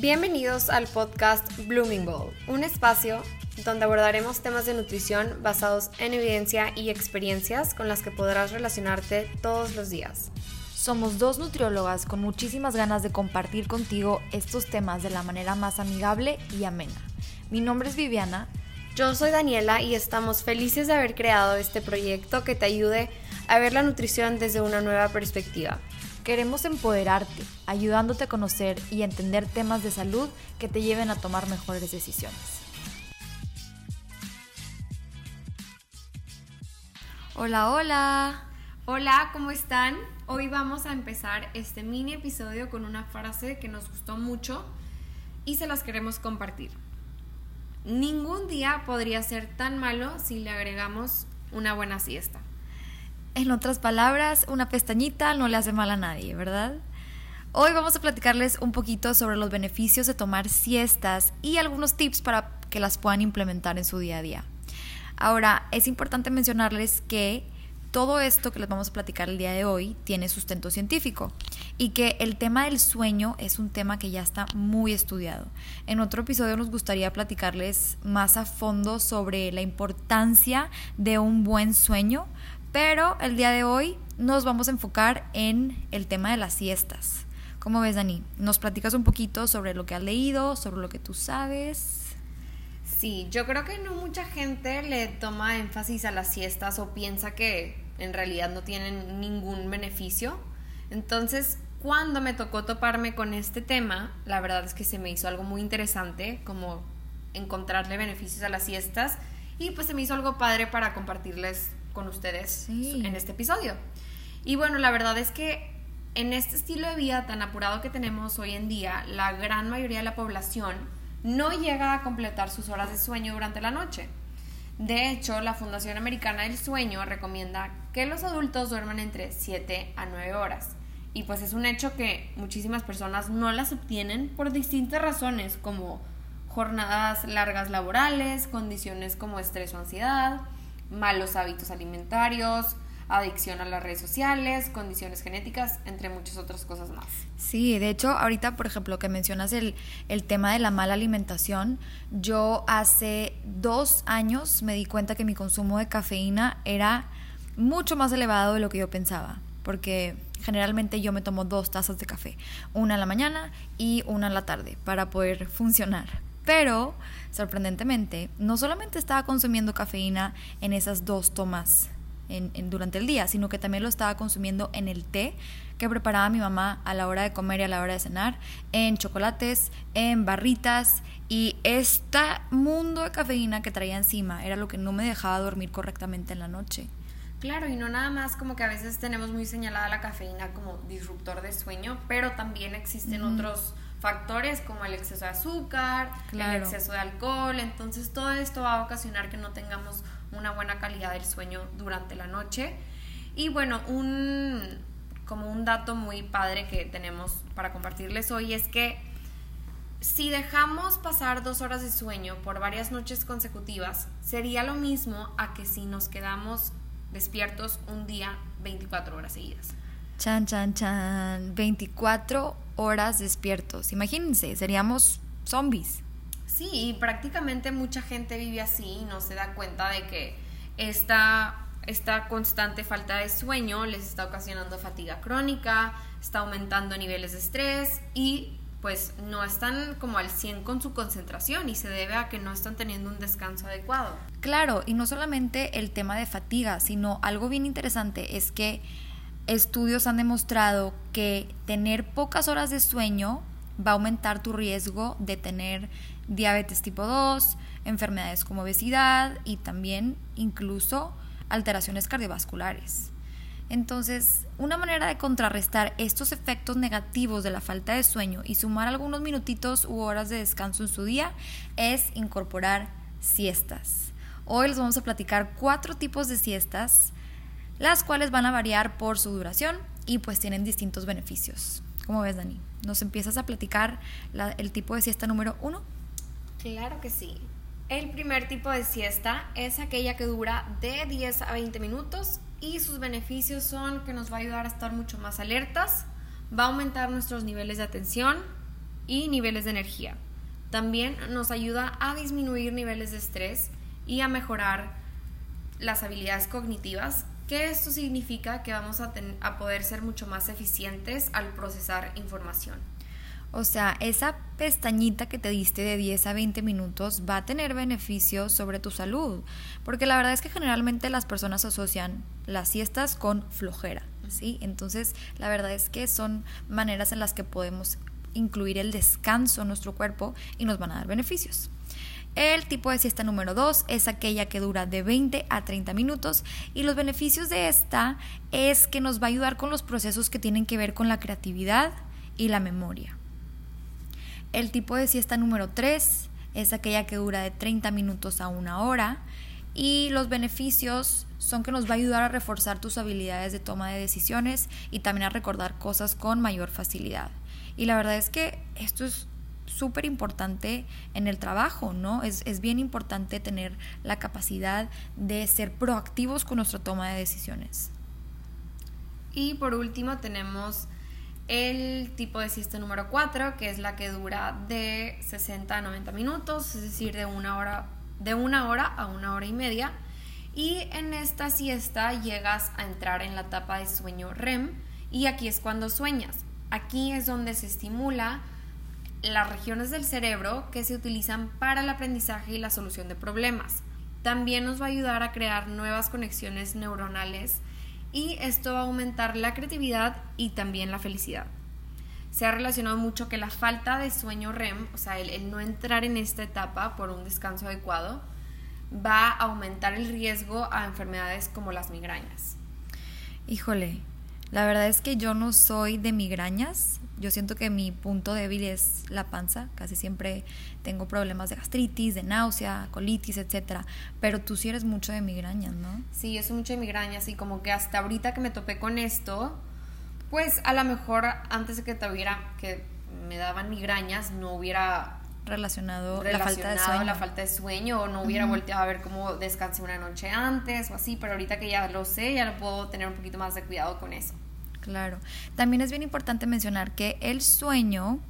Bienvenidos al podcast Blooming Bowl, un espacio donde abordaremos temas de nutrición basados en evidencia y experiencias con las que podrás relacionarte todos los días. Somos dos nutriólogas con muchísimas ganas de compartir contigo estos temas de la manera más amigable y amena. Mi nombre es Viviana. Yo soy Daniela y estamos felices de haber creado este proyecto que te ayude a ver la nutrición desde una nueva perspectiva. Queremos empoderarte, ayudándote a conocer y entender temas de salud que te lleven a tomar mejores decisiones. Hola, hola. Hola, ¿cómo están? Hoy vamos a empezar este mini episodio con una frase que nos gustó mucho y se las queremos compartir. Ningún día podría ser tan malo si le agregamos una buena siesta. En otras palabras, una pestañita no le hace mal a nadie, ¿verdad? Hoy vamos a platicarles un poquito sobre los beneficios de tomar siestas y algunos tips para que las puedan implementar en su día a día. Ahora, es importante mencionarles que todo esto que les vamos a platicar el día de hoy tiene sustento científico y que el tema del sueño es un tema que ya está muy estudiado. En otro episodio nos gustaría platicarles más a fondo sobre la importancia de un buen sueño pero el día de hoy nos vamos a enfocar en el tema de las siestas. ¿Cómo ves, Dani? ¿Nos platicas un poquito sobre lo que has leído, sobre lo que tú sabes? Sí, yo creo que no mucha gente le toma énfasis a las siestas o piensa que en realidad no tienen ningún beneficio. Entonces, cuando me tocó toparme con este tema, la verdad es que se me hizo algo muy interesante, como encontrarle beneficios a las siestas, y pues se me hizo algo padre para compartirles con ustedes en este episodio. Y bueno, la verdad es que en este estilo de vida tan apurado que tenemos hoy en día, la gran mayoría de la población no llega a completar sus horas de sueño durante la noche. De hecho, la Fundación Americana del Sueño recomienda que los adultos duerman entre 7 a 9 horas. Y pues es un hecho que muchísimas personas no las obtienen por distintas razones, como jornadas largas laborales, condiciones como estrés o ansiedad, malos hábitos alimentarios, adicción a las redes sociales, condiciones genéticas, entre muchas otras cosas más. Sí, de hecho, ahorita, por ejemplo, que mencionas el, el, tema de la mala alimentación, yo hace dos años me di cuenta que mi consumo de cafeína era mucho más elevado de lo que yo pensaba, porque generalmente yo me tomo dos tazas de café, una en la mañana y una en la tarde, para poder funcionar. Pero, sorprendentemente, no solamente estaba consumiendo cafeína en esas dos tomas en, durante el día, sino que también lo estaba consumiendo en el té que preparaba mi mamá a la hora de comer y a la hora de cenar, en chocolates, en barritas y este mundo de cafeína que traía encima era lo que no me dejaba dormir correctamente en la noche. Claro, y no nada más como que a veces tenemos muy señalada la cafeína como disruptor de sueño, pero también existen otros factores como el exceso de azúcar, el exceso de alcohol, entonces todo esto va a ocasionar que no tengamos una buena calidad del sueño durante la noche. Y bueno, un como un dato muy padre que tenemos para compartirles hoy es que si dejamos pasar dos horas de sueño por varias noches consecutivas, sería lo mismo a que si nos quedamos despiertos un día 24 horas seguidas. Chan, chan, chan. 24 horas despiertos. Imagínense, seríamos zombies. Sí, y prácticamente mucha gente vive así y no se da cuenta de que esta, esta constante falta de sueño les está ocasionando fatiga crónica, está aumentando niveles de estrés y pues no están como al 100 con su concentración y se debe a que no están teniendo un descanso adecuado. Claro, y no solamente el tema de fatiga, sino algo bien interesante es que estudios han demostrado que tener pocas horas de sueño va a aumentar tu riesgo de tener diabetes tipo 2, enfermedades como obesidad y también incluso alteraciones cardiovasculares. Entonces, una manera de contrarrestar estos efectos negativos de la falta de sueño y sumar algunos minutitos u horas de descanso en su día es incorporar siestas. Hoy les vamos a platicar cuatro tipos de siestas las cuales van a variar por su duración y pues tienen distintos beneficios. ¿Cómo ves, Dani? ¿Nos empiezas a platicar el tipo de siesta número uno? Claro que sí. El primer tipo de siesta es aquella que dura de 10 a 20 minutos y sus beneficios son que nos va a ayudar a estar mucho más alertas, va a aumentar nuestros niveles de atención, y niveles de energía. También nos ayuda a disminuir niveles de estrés y a mejorar las habilidades cognitivas, que esto significa que vamos a, a poder ser mucho más eficientes al procesar información. O sea, esa pestañita que te diste de 10 a 20 minutos va a tener beneficios sobre tu salud, porque la verdad es que generalmente las personas asocian las siestas con flojera, ¿sí? Entonces, la verdad es que son maneras en las que podemos incluir el descanso en nuestro cuerpo y nos van a dar beneficios. El tipo de siesta número 2 es aquella que dura de 20 a 30 minutos y los beneficios de esta es que nos va a ayudar con los procesos que tienen que ver con la creatividad y la memoria. El tipo de siesta número 3 es aquella que dura de 30 minutos a una hora y los beneficios son que nos va a ayudar a reforzar tus habilidades de toma de decisiones y también a recordar cosas con mayor facilidad. Y la verdad es que esto es súper importante en el trabajo, ¿no? Es, es bien importante tener la capacidad de ser proactivos con nuestra toma de decisiones. Y por último tenemos el tipo de siesta número 4, que es la que dura de 60 a 90 minutos, es decir, de una hora, de una hora a una hora y media. Y en esta siesta llegas a entrar en la etapa de sueño REM y aquí es cuando sueñas. Aquí es donde se estimula las regiones del cerebro que se utilizan para el aprendizaje y la solución de problemas. También nos va a ayudar a crear nuevas conexiones neuronales y esto va a aumentar la creatividad y también la felicidad. Se ha relacionado mucho que la falta de sueño REM, o sea, el, no entrar en esta etapa por un descanso adecuado, va a aumentar el riesgo a enfermedades como las migrañas. Híjole, la verdad es que yo no soy de migrañas. Yo siento que mi punto débil es la panza. Casi siempre tengo problemas de gastritis, de náusea, colitis, etc. Pero tú sí eres mucho de migrañas, ¿no? Sí, yo soy mucho de migrañas y como que hasta ahorita que me topé con esto, pues a lo mejor antes de que tuviera, que me daban migrañas, no hubiera relacionado, la falta de sueño. la falta de sueño o no hubiera volteado a ver cómo descansé una noche antes o así, pero ahorita que ya lo sé, ya lo puedo tener un poquito más de cuidado con eso. Claro. También es bien importante mencionar que el sueño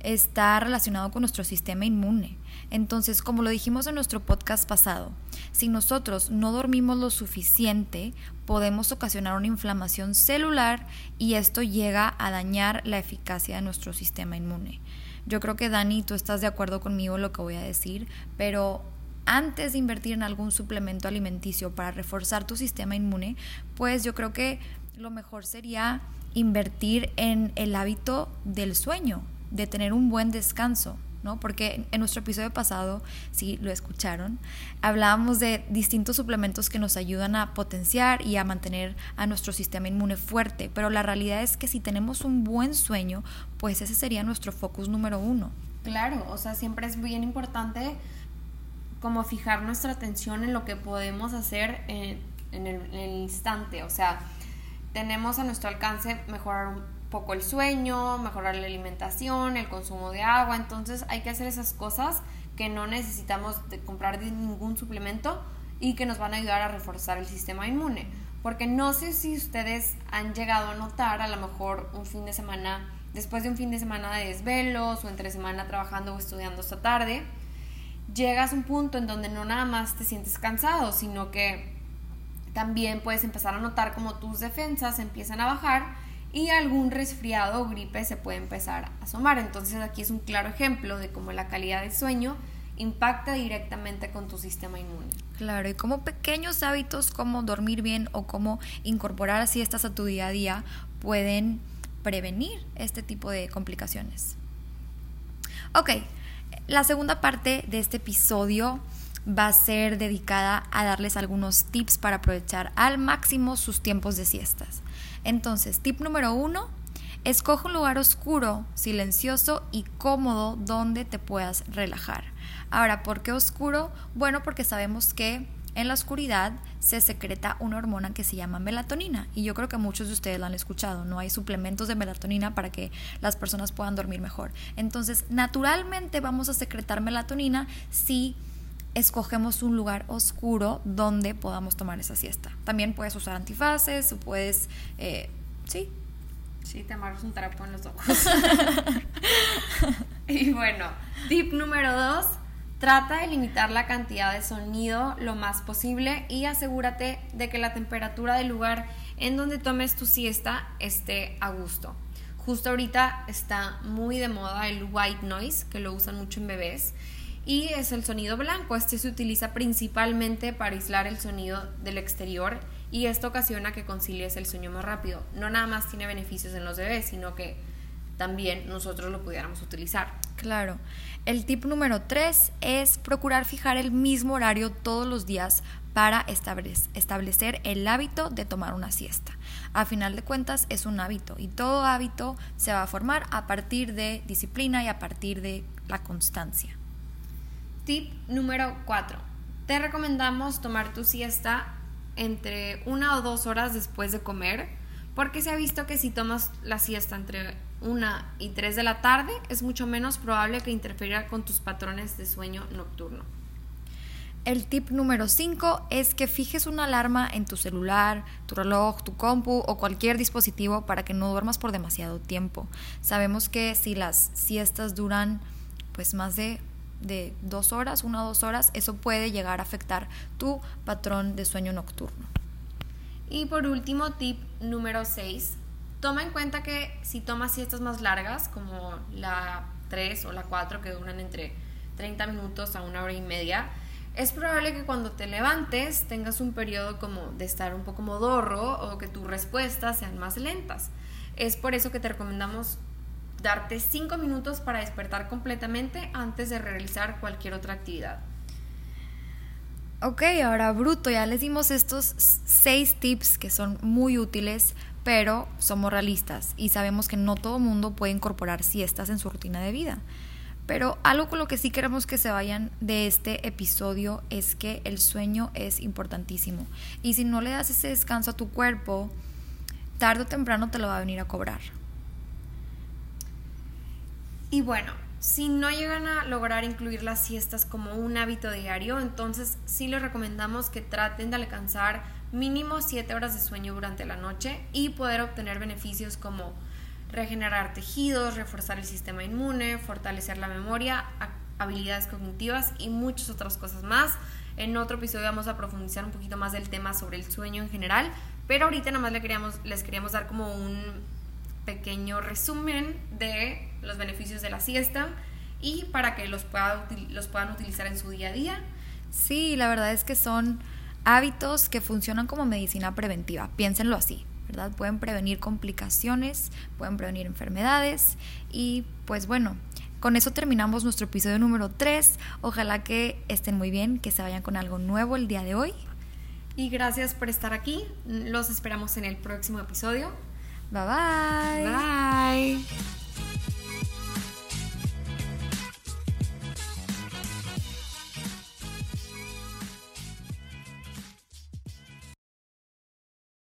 está relacionado con nuestro sistema inmune. Entonces, como lo dijimos en nuestro podcast pasado, si nosotros no dormimos lo suficiente, podemos ocasionar una inflamación celular y esto llega a dañar la eficacia de nuestro sistema inmune. Yo creo que Dani, tú estás de acuerdo conmigo en lo que voy a decir, pero antes de invertir en algún suplemento alimenticio para reforzar tu sistema inmune, pues yo creo que lo mejor sería invertir en el hábito del sueño, de tener un buen descanso. ¿No? Porque en nuestro episodio pasado, si lo escucharon, hablábamos de distintos suplementos que nos ayudan a potenciar y a mantener a nuestro sistema inmune fuerte, pero la realidad es que si tenemos un buen sueño, pues ese sería nuestro focus número uno. Claro, o sea, siempre es bien importante como fijar nuestra atención en lo que podemos hacer en, el, en el instante, o sea, tenemos a nuestro alcance mejorar poco el sueño, mejorar la alimentación, el consumo de agua, entonces hay que hacer esas cosas que no necesitamos de comprar ningún suplemento y que nos van a ayudar a reforzar el sistema inmune. Porque no sé si ustedes han llegado a notar a lo mejor un fin de semana, después de un fin de semana de desvelos o entre semana trabajando o estudiando esta tarde, llegas a un punto en donde no nada más te sientes cansado, sino que también puedes empezar a notar como tus defensas empiezan a bajar y algún resfriado o gripe se puede empezar a asomar. Entonces aquí es un claro ejemplo de cómo la calidad del sueño impacta directamente con tu sistema inmune. Claro, y como pequeños hábitos como dormir bien o como incorporar siestas a tu día a día pueden prevenir este tipo de complicaciones. Ok, la segunda parte de este episodio va a ser dedicada a darles algunos tips para aprovechar al máximo sus tiempos de siestas. Entonces, tip número uno, escoge un lugar oscuro, silencioso y cómodo donde te puedas relajar. Ahora, ¿por qué oscuro? Bueno, porque sabemos que en la oscuridad se secreta una hormona que se llama melatonina y yo creo que muchos de ustedes la han escuchado, no hay suplementos de melatonina para que las personas puedan dormir mejor. Entonces, naturalmente vamos a secretar melatonina si escogemos un lugar oscuro donde podamos tomar esa siesta. También puedes usar antifaces, puedes, eh, sí, Sí, te amarras un trapo en los ojos. y bueno, tip número dos, trata de limitar la cantidad de sonido lo más posible y asegúrate de que la temperatura del lugar en donde tomes tu siesta esté a gusto. Justo ahorita está muy de moda el white noise, que lo usan mucho en bebés, y es el sonido blanco. Este se utiliza principalmente para aislar el sonido del exterior y esto ocasiona que concilies el sueño más rápido. No nada más tiene beneficios en los bebés, sino que también nosotros lo pudiéramos utilizar. Claro. El tip número 3 es procurar fijar el mismo horario todos los días para establecer el hábito de tomar una siesta. A final de cuentas es un hábito y todo hábito se va a formar a partir de disciplina y a partir de la constancia. Tip número 4. Te recomendamos tomar tu siesta entre una o dos horas después de comer, porque se ha visto que si tomas la siesta entre una y tres de la tarde, es mucho menos probable que interfiera con tus patrones de sueño nocturno. El tip número 5 es que fijes una alarma en tu celular, tu reloj, tu compu o cualquier dispositivo para que no duermas por demasiado tiempo. Sabemos que si las siestas duran pues más de de dos horas, una o dos horas, eso puede llegar a afectar tu patrón de sueño nocturno. Y por último, tip número 6. Toma en cuenta que si tomas siestas más largas, como la 3 o la 4, que duran entre 30 minutos a una hora y media, es probable que cuando te levantes tengas un periodo como de estar un poco modorro o que tus respuestas sean más lentas. Es por eso que te recomendamos darte 5 minutos para despertar completamente antes de realizar cualquier otra actividad. Ok, ahora bruto, ya les dimos estos 6 tips que son muy útiles, pero somos realistas y sabemos que no todo mundo puede incorporar siestas en su rutina de vida. Pero algo con lo que sí queremos que se vayan de este episodio es que el sueño es importantísimo. Y si no le das ese descanso a tu cuerpo, tarde o temprano te lo va a venir a cobrar. Y bueno, si no llegan a lograr incluir las siestas como un hábito diario, entonces sí les recomendamos que traten de alcanzar mínimo 7 horas de sueño durante la noche y poder obtener beneficios como regenerar tejidos, reforzar el sistema inmune, fortalecer la memoria, habilidades cognitivas y muchas otras cosas más. En otro episodio vamos a profundizar un poquito más del tema sobre el sueño en general, pero ahorita nada más les queríamos, les queríamos dar como un pequeño resumen de los beneficios de la siesta y para que los, los puedan utilizar en su día a día. Sí, la verdad es que son hábitos que funcionan como medicina preventiva, piénsenlo así, ¿verdad? Pueden prevenir complicaciones, pueden prevenir enfermedades y pues bueno, con eso terminamos nuestro episodio número 3. Ojalá que estén muy bien, que se vayan con algo nuevo el día de hoy. Y gracias por estar aquí. Los esperamos en el próximo episodio. Bye-bye. Bye.